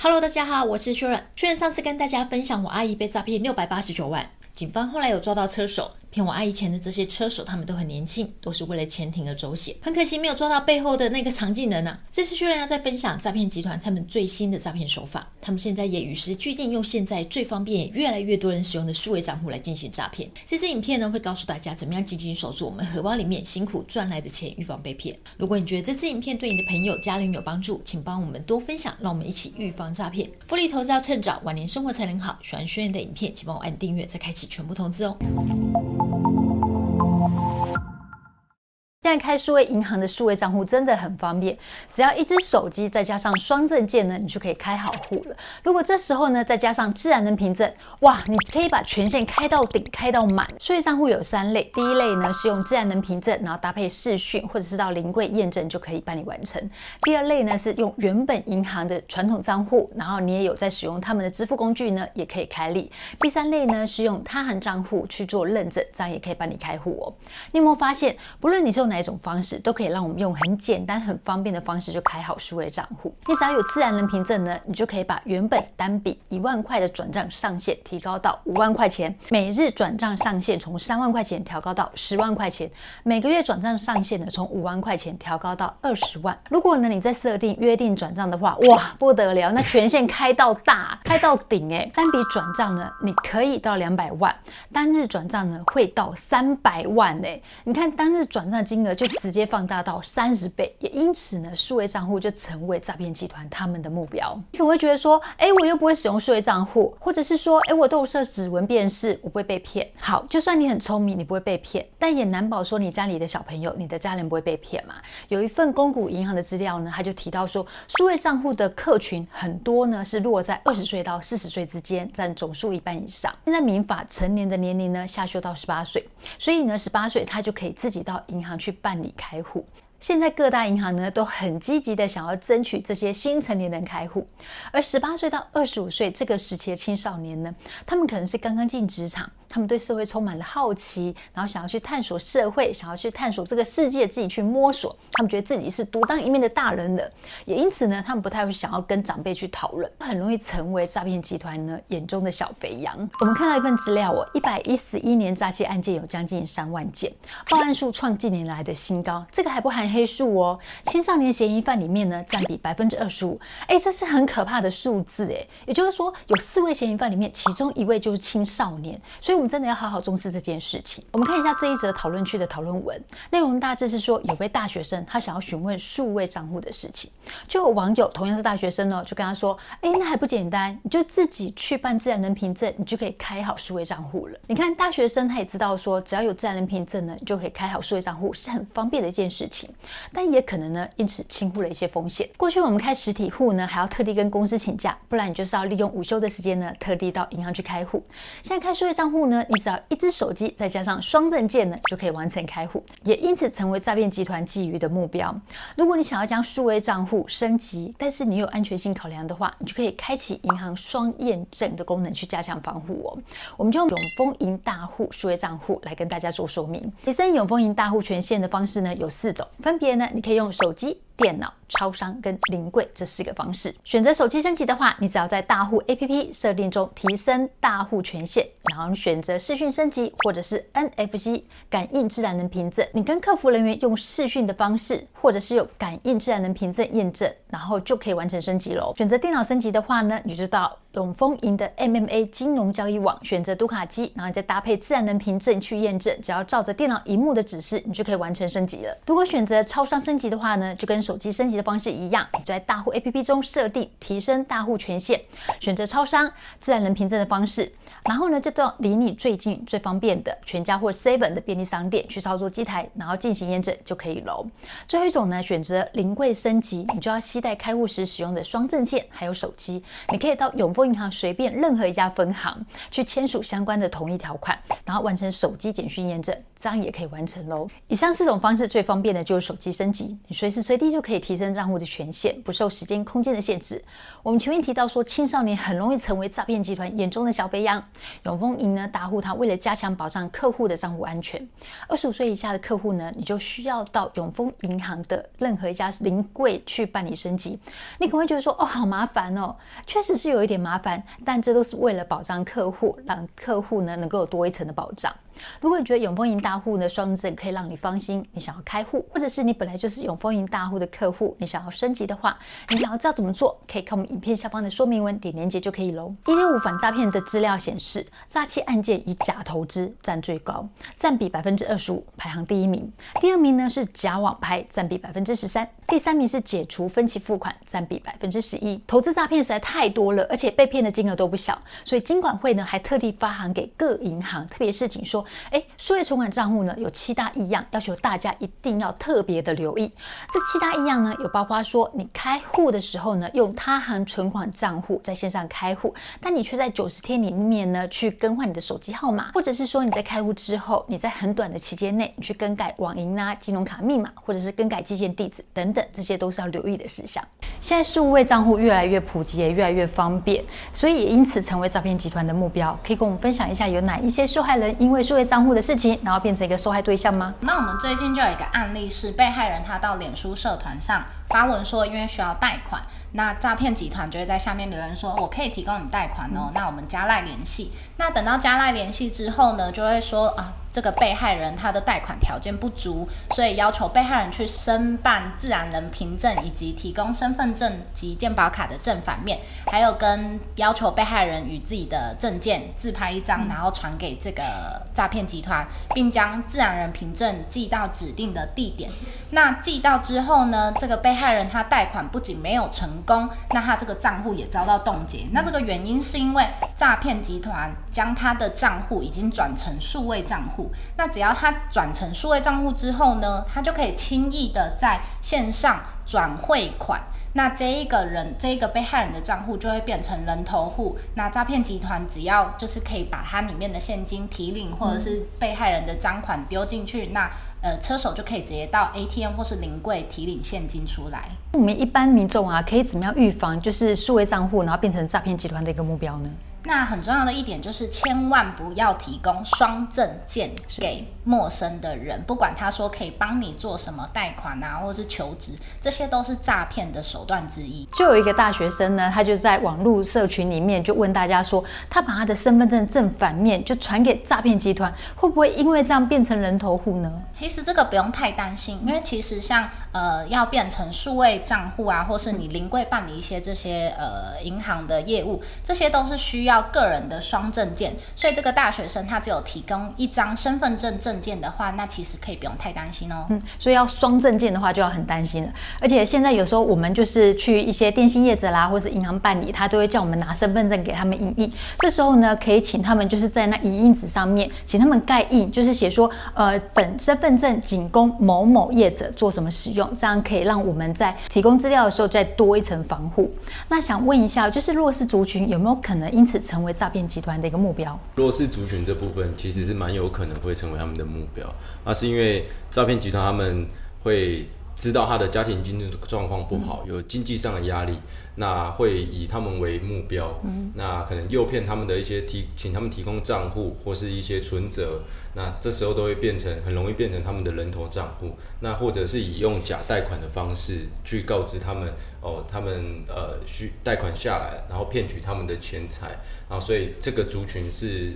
Hello，大家好，我是 Sharon。虽然上次跟大家分享我阿姨被诈骗六百八十九万，警方后来有抓到车手。骗我阿姨钱的这些车手，他们都很年轻，都是为了钱铤而走险。很可惜没有抓到背后的那个藏镜人啊！这次居然要再分享诈骗集团他们最新的诈骗手法。他们现在也与时俱进，用现在最方便、越来越多人使用的数位账户来进行诈骗。这支影片呢，会告诉大家怎么样紧紧守住我们荷包里面辛苦赚来的钱，预防被骗。如果你觉得这支影片对你的朋友、家人有帮助，请帮我们多分享，让我们一起预防诈骗。福利投资要趁早，晚年生活才能好。喜欢学员的影片，请帮我按订阅，再开启全部通知哦。Thank you. 现在开数位银行的数位账户真的很方便，只要一只手机再加上双证件呢，你就可以开好户了。如果这时候呢再加上自然人凭证，哇，你可以把权限开到顶，开到满。数位账户有三类，第一类呢是用自然人凭证，然后搭配视讯或者是到临柜验证就可以帮你完成。第二类呢是用原本银行的传统账户，然后你也有在使用他们的支付工具呢，也可以开立。第三类呢是用他行账户去做认证，这样也可以帮你开户哦。你有没有发现，不论你是用哪一种方式都可以让我们用很简单、很方便的方式就开好数位账户。你只要有自然人凭证呢，你就可以把原本单笔一万块的转账上限提高到五万块钱，每日转账上限从三万块钱调高到十万块钱，每个月转账上限呢从五万块钱调高到二十万。如果呢你在设定约定转账的话，哇不得了，那权限开到大，开到顶哎！单笔转账呢，你可以到两百万，单日转账呢会到三百万哎！你看单日转账金金额就。直接放大到三十倍，也因此呢，数位账户就成为诈骗集团他们的目标。你可能会觉得说，哎，我又不会使用数位账户，或者是说，哎，我都有设指纹辨识，我不会被骗。好，就算你很聪明，你不会被骗，但也难保说你家里的小朋友、你的家人不会被骗嘛。有一份公股银行的资料呢，他就提到说，数位账户的客群很多呢是落在二十岁到四十岁之间，占总数一半以上。现在民法成年的年龄呢下修到十八岁，所以呢，十八岁他就可以自己到银行去去办理。开户，现在各大银行呢都很积极的想要争取这些新成年人开户，而十八岁到二十五岁这个时期的青少年呢，他们可能是刚刚进职场。他们对社会充满了好奇，然后想要去探索社会，想要去探索这个世界，自己去摸索。他们觉得自己是独当一面的大人了，也因此呢，他们不太会想要跟长辈去讨论，很容易成为诈骗集团呢眼中的小肥羊。我们看到一份资料哦，一百一十一年诈欺案件有将近三万件，报案数创近年来的新高。这个还不含黑数哦，青少年嫌疑犯里面呢占比百分之二十五，哎，这是很可怕的数字哎。也就是说，有四位嫌疑犯里面，其中一位就是青少年，所以。我们真的要好好重视这件事情。我们看一下这一则讨论区的讨论文，内容大致是说，有位大学生他想要询问数位账户的事情，就有网友同样是大学生呢，就跟他说：“哎，那还不简单？你就自己去办自然人凭证，你就可以开好数位账户了。”你看，大学生他也知道说，只要有自然人凭证呢，你就可以开好数位账户，是很方便的一件事情。但也可能呢，因此轻忽了一些风险。过去我们开实体户呢，还要特地跟公司请假，不然你就是要利用午休的时间呢，特地到银行去开户。现在开数位账户呢，你只要一只手机再加上双证件呢，就可以完成开户，也因此成为诈骗集团觊觎的目标。如果你想要将数位账户升级，但是你有安全性考量的话，你就可以开启银行双验证的功能去加强防护哦。我们就用永丰银大户数位账户来跟大家做说明。提升永丰银大户权限的方式呢，有四种，分别呢，你可以用手机。电脑、超商跟临柜这四个方式，选择手机升级的话，你只要在大户 APP 设定中提升大户权限，然后你选择视讯升级或者是 NFC 感应自然能凭证，你跟客服人员用视讯的方式，或者是有感应自然能凭证验证，然后就可以完成升级喽。选择电脑升级的话呢，你就到永丰银的 MMA 金融交易网，选择读卡机，然后再搭配自然人凭证去验证，只要照着电脑荧幕的指示，你就可以完成升级了。如果选择超商升级的话呢，就跟手机升级的方式一样，你在大户 APP 中设定提升大户权限，选择超商自然人凭证的方式，然后呢，就到离你最近最方便的全家或 Seven 的便利商店去操作机台，然后进行验证就可以喽。最后一种呢，选择临柜升级，你就要携带开户时使用的双证件还有手机，你可以到永丰银行随便任何一家分行去签署相关的同意条款，然后完成手机简讯验证，这样也可以完成喽。以上四种方式最方便的就是手机升级，你随时随地就可以提升账户的权限，不受时间空间的限制。我们前面提到说，青少年很容易成为诈骗集团眼中的小肥羊。永丰银呢，大户他为了加强保障客户的账户安全，二十五岁以下的客户呢，你就需要到永丰银行的任何一家临柜去办理升级。你可能会觉得说，哦，好麻烦哦，确实是有一点麻烦，但这都是为了保障客户，让客户呢能够有多一层的保障。如果你觉得永丰银大户呢双证可以让你放心，你想要开户，或者是你本来就是永丰银大户的客户，你想要升级的话，你想要知道怎么做，可以看我们影片下方的说明文，点链接就可以喽。一六五反诈骗的资料显示，诈欺案件以假投资占最高，占比百分之二十五，排行第一名。第二名呢是假网拍，占比百分之十三。第三名是解除分期付款，占比百分之十一。投资诈骗实在太多了，而且被骗的金额都不小，所以金管会呢还特地发函给各银行，特别示警说。哎，数位存款账户呢有七大异样，要求大家一定要特别的留意。这七大异样呢，有包括说你开户的时候呢，用他行存款账户在线上开户，但你却在九十天里面呢去更换你的手机号码，或者是说你在开户之后，你在很短的期间内你去更改网银啊、金融卡密码，或者是更改寄件地址等等，这些都是要留意的事项。现在数位账户越来越普及，也越来越方便，所以也因此成为诈骗集团的目标。可以跟我们分享一下有哪一些受害人因为数位账户的事情，然后变成一个受害对象吗？那我们最近就有一个案例是被害人他到脸书社团上发文说，因为需要贷款，那诈骗集团就会在下面留言说，我可以提供你贷款哦，那我们加赖联系。那等到加赖联系之后呢，就会说啊。这个被害人他的贷款条件不足，所以要求被害人去申办自然人凭证，以及提供身份证及健保卡的正反面，还有跟要求被害人与自己的证件自拍一张，然后传给这个诈骗集团，并将自然人凭证寄到指定的地点。那寄到之后呢，这个被害人他贷款不仅没有成功，那他这个账户也遭到冻结。那这个原因是因为诈骗集团将他的账户已经转成数位账户。那只要他转成数位账户之后呢，他就可以轻易的在线上转汇款。那这一个人，这一个被害人的账户就会变成人头户。那诈骗集团只要就是可以把它里面的现金提领，或者是被害人的赃款丢进去，那呃车手就可以直接到 ATM 或是临柜提领现金出来。我们一般民众啊，可以怎么样预防就是数位账户然后变成诈骗集团的一个目标呢？那很重要的一点就是，千万不要提供双证件给陌生的人，不管他说可以帮你做什么贷款啊，或者是求职，这些都是诈骗的手段之一。就有一个大学生呢，他就在网络社群里面就问大家说，他把他的身份证正反面就传给诈骗集团，会不会因为这样变成人头户呢？其实这个不用太担心，因为其实像呃要变成数位账户啊，或是你临柜办理一些这些呃银行的业务，这些都是需要。要个人的双证件，所以这个大学生他只有提供一张身份证证件的话，那其实可以不用太担心哦。嗯，所以要双证件的话就要很担心了。而且现在有时候我们就是去一些电信业者啦，或是银行办理，他都会叫我们拿身份证给他们影印。这时候呢，可以请他们就是在那影印纸上面，请他们盖印，就是写说，呃，本身份证仅供某某业者做什么使用，这样可以让我们在提供资料的时候再多一层防护。那想问一下，就是弱势族群有没有可能因此成为诈骗集团的一个目标。弱势族群这部分其实是蛮有可能会成为他们的目标，那是因为诈骗集团他们会知道他的家庭经济状况不好，有经济上的压力。那会以他们为目标，嗯、那可能诱骗他们的一些提，请他们提供账户或是一些存折，那这时候都会变成很容易变成他们的人头账户，那或者是以用假贷款的方式去告知他们，哦，他们呃需贷款下来，然后骗取他们的钱财，然后所以这个族群是。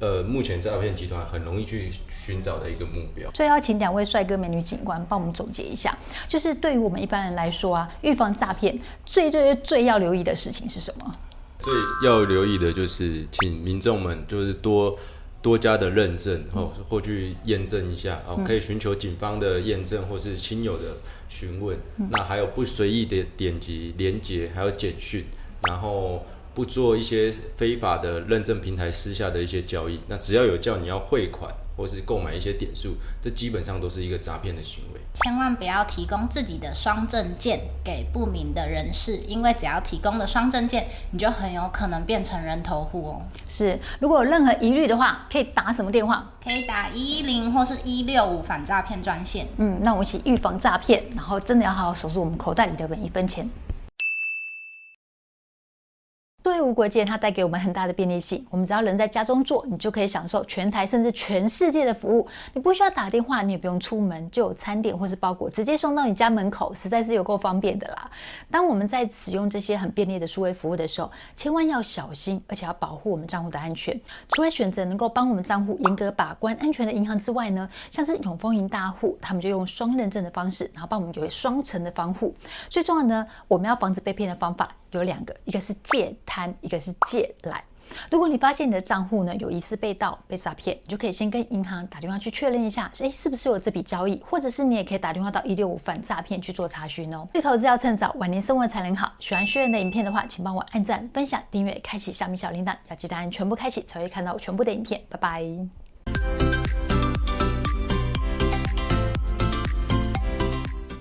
呃，目前诈骗集团很容易去寻找的一个目标。所以要请两位帅哥美女警官帮我们总结一下，就是对于我们一般人来说啊，预防诈骗最最最要留意的事情是什么？最要留意的就是，请民众们就是多多加的认证，哦，或去验证一下，哦，可以寻求警方的验证或是亲友的询问。嗯、那还有不随意的点击连接，还有简讯，然后。不做一些非法的认证平台私下的一些交易，那只要有叫你要汇款或是购买一些点数，这基本上都是一个诈骗的行为。千万不要提供自己的双证件给不明的人士，因为只要提供了双证件，你就很有可能变成人头户哦。是，如果有任何疑虑的话，可以打什么电话？可以打一一零或是一六五反诈骗专线。嗯，那我们一起预防诈骗，然后真的要好好守住我们口袋里的每一分钱。无国界，它带给我们很大的便利性。我们只要人在家中做，你就可以享受全台甚至全世界的服务。你不需要打电话，你也不用出门，就有餐点或是包裹直接送到你家门口，实在是有够方便的啦。当我们在使用这些很便利的数位服务的时候，千万要小心，而且要保护我们账户的安全。除了选择能够帮我们账户严格把关安全的银行之外呢，像是永丰银大户，他们就用双认证的方式，然后帮我们有双层的防护。最重要呢，我们要防止被骗的方法。有两个，一个是借贪，一个是借懒。如果你发现你的账户呢有疑似被盗、被诈骗，你就可以先跟银行打电话去确认一下，诶，是不是有这笔交易？或者是你也可以打电话到一六五反诈骗去做查询哦。这投资要趁早，晚年生活才能好。喜欢学员的影片的话，请帮我按赞、分享、订阅、开启小米小铃铛，要记得按全部开启才会看到全部的影片。拜拜。